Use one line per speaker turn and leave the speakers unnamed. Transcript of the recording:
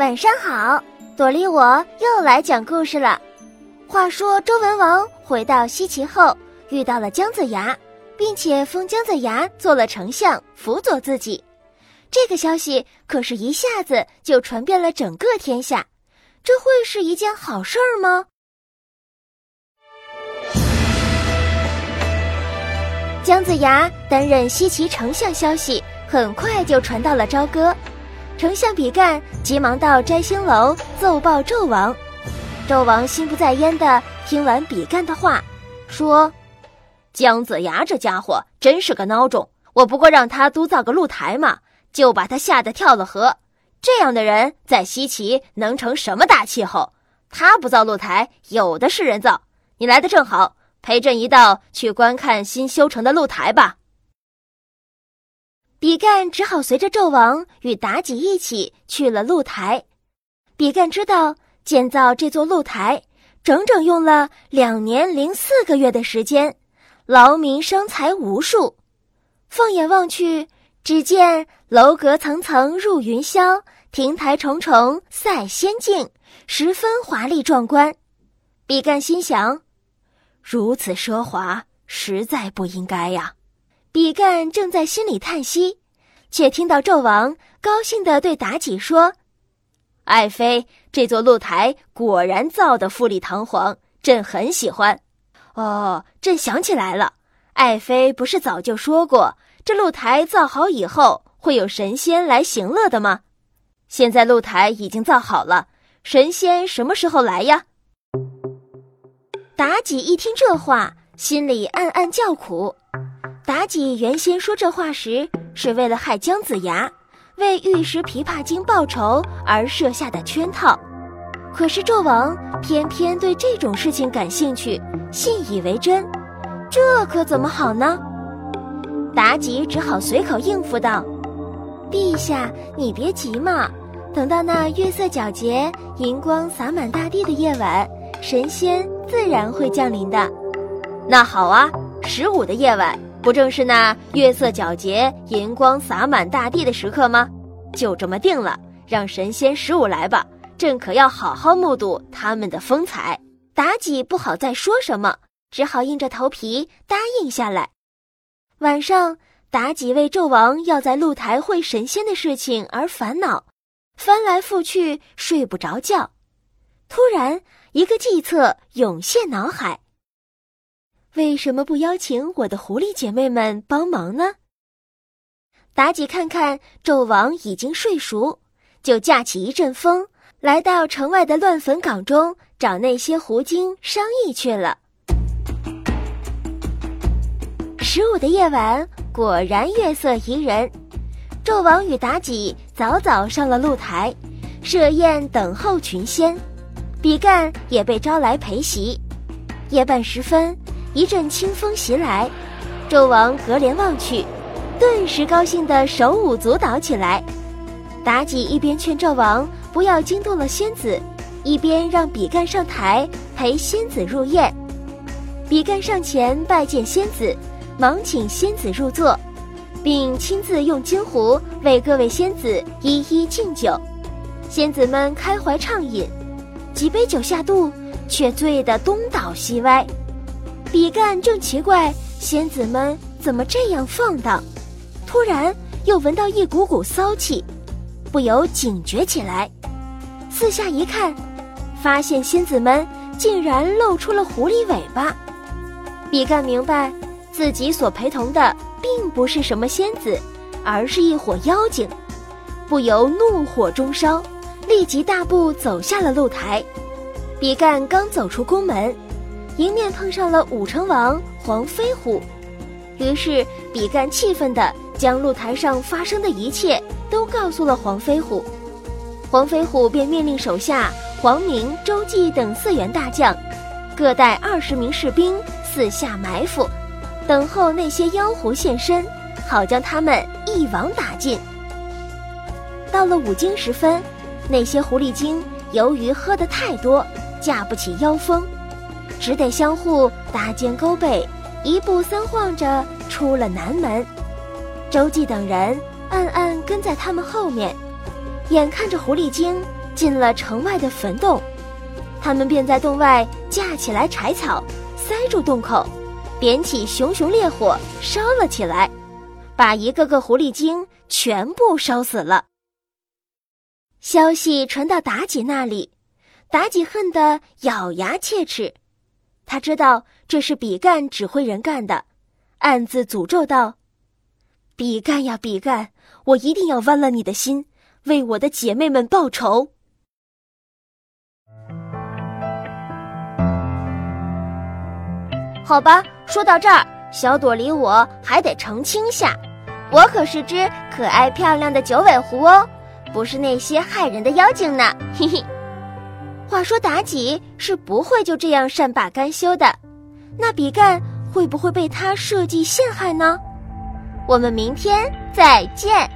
晚上好，朵莉我又来讲故事了。话说周文王回到西岐后，遇到了姜子牙，并且封姜子牙做了丞相，辅佐自己。这个消息可是一下子就传遍了整个天下，这会是一件好事儿吗？姜子牙担任西岐丞相，消息很快就传到了朝歌。丞相比干急忙到摘星楼奏报纣王，纣王心不在焉的听完比干的话，说：“
姜子牙这家伙真是个孬种，我不过让他督造个露台嘛，就把他吓得跳了河。这样的人在西岐能成什么大气候？他不造露台，有的是人造。你来的正好，陪朕一道去观看新修成的露台吧。”
比干只好随着纣王与妲己一起去了露台。比干知道建造这座露台整整用了两年零四个月的时间，劳民伤财无数。放眼望去，只见楼阁层层入云霄，亭台重重赛仙境，十分华丽壮观。比干心想：如此奢华，实在不应该呀。比干正在心里叹息，却听到纣王高兴地对妲己说：“
爱妃，这座露台果然造得富丽堂皇，朕很喜欢。哦，朕想起来了，爱妃不是早就说过，这露台造好以后会有神仙来行乐的吗？现在露台已经造好了，神仙什么时候来呀？”
妲己一听这话，心里暗暗叫苦。妲己原先说这话时是为了害姜子牙，为玉石琵琶精报仇而设下的圈套。可是纣王偏偏对这种事情感兴趣，信以为真，这可怎么好呢？妲己只好随口应付道：“陛下，你别急嘛，等到那月色皎洁、银光洒满大地的夜晚，神仙自然会降临的。”
那好啊，十五的夜晚。不正是那月色皎洁、银光洒满大地的时刻吗？就这么定了，让神仙十五来吧，朕可要好好目睹他们的风采。
妲己不好再说什么，只好硬着头皮答应下来。晚上，妲己为纣王要在露台会神仙的事情而烦恼，翻来覆去睡不着觉。突然，一个计策涌现脑海。为什么不邀请我的狐狸姐妹们帮忙呢？妲己看看纣王已经睡熟，就架起一阵风，来到城外的乱坟岗中找那些狐精商议去了。十五的夜晚果然月色宜人，纣王与妲己早早上了露台，设宴等候群仙，比干也被招来陪席。夜半时分。一阵清风袭来，纣王隔帘望去，顿时高兴的手舞足蹈起来。妲己一边劝纣王不要惊动了仙子，一边让比干上台陪仙子入宴。比干上前拜见仙子，忙请仙子入座，并亲自用金壶为各位仙子一一敬酒。仙子们开怀畅饮，几杯酒下肚，却醉得东倒西歪。比干正奇怪，仙子们怎么这样放荡？突然又闻到一股股骚气，不由警觉起来。四下一看，发现仙子们竟然露出了狐狸尾巴。比干明白，自己所陪同的并不是什么仙子，而是一伙妖精，不由怒火中烧，立即大步走下了露台。比干刚走出宫门。迎面碰上了武成王黄飞虎，于是比干气愤地将露台上发生的一切都告诉了黄飞虎。黄飞虎便命令手下黄明、周济等四员大将，各带二十名士兵四下埋伏，等候那些妖狐现身，好将他们一网打尽。到了五更时分，那些狐狸精由于喝得太多，架不起妖风。只得相互搭肩勾背，一步三晃着出了南门。周记等人暗暗跟在他们后面，眼看着狐狸精进了城外的坟洞，他们便在洞外架起来柴草，塞住洞口，点起熊熊烈火，烧了起来，把一个个狐狸精全部烧死了。消息传到妲己那里，妲己恨得咬牙切齿，他知道这是比干指挥人干的，暗自诅咒道：“比干呀，比干，我一定要剜了你的心，为我的姐妹们报仇。”
好吧，说到这儿，小朵梨我还得澄清下，我可是只可爱漂亮的九尾狐哦，不是那些害人的妖精呢。嘿嘿。
话说妲己是不会就这样善罢甘休的，那比干会不会被他设计陷害呢？我们明天再见。